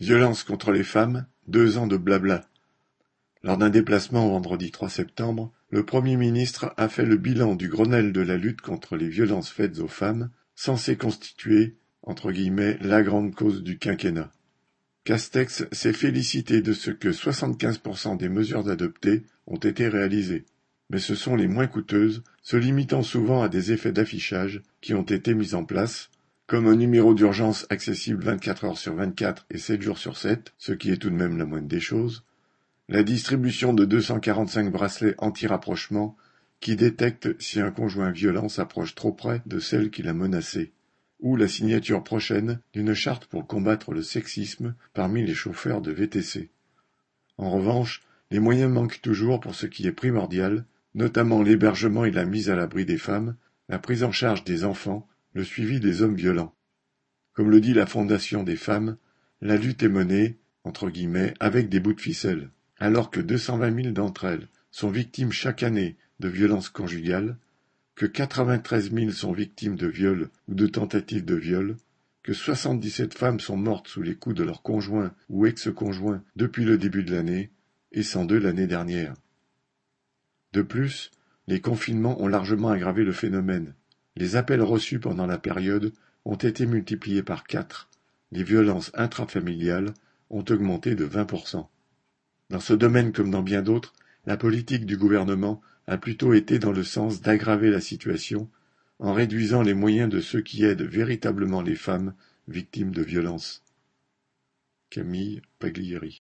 Violence contre les femmes, deux ans de blabla. Lors d'un déplacement vendredi 3 septembre, le Premier ministre a fait le bilan du Grenelle de la lutte contre les violences faites aux femmes, censé constituer entre guillemets, la grande cause du quinquennat. Castex s'est félicité de ce que 75% des mesures adoptées ont été réalisées, mais ce sont les moins coûteuses, se limitant souvent à des effets d'affichage qui ont été mis en place, comme un numéro d'urgence accessible 24 heures sur 24 et 7 jours sur 7, ce qui est tout de même la moindre des choses, la distribution de 245 bracelets anti-rapprochement qui détectent si un conjoint violent s'approche trop près de celle qui l'a menacé, ou la signature prochaine d'une charte pour combattre le sexisme parmi les chauffeurs de VTC. En revanche, les moyens manquent toujours pour ce qui est primordial, notamment l'hébergement et la mise à l'abri des femmes, la prise en charge des enfants le suivi des hommes violents. Comme le dit la Fondation des femmes, la lutte est menée, entre guillemets, avec des bouts de ficelle. Alors que 220 000 d'entre elles sont victimes chaque année de violences conjugales, que 93 000 sont victimes de viols ou de tentatives de viol, que 77 femmes sont mortes sous les coups de leur conjoint ou ex-conjoint depuis le début de l'année, et 102 l'année dernière. De plus, les confinements ont largement aggravé le phénomène, les appels reçus pendant la période ont été multipliés par quatre, les violences intrafamiliales ont augmenté de 20%. Dans ce domaine comme dans bien d'autres, la politique du gouvernement a plutôt été dans le sens d'aggraver la situation en réduisant les moyens de ceux qui aident véritablement les femmes victimes de violences. Camille Paglieri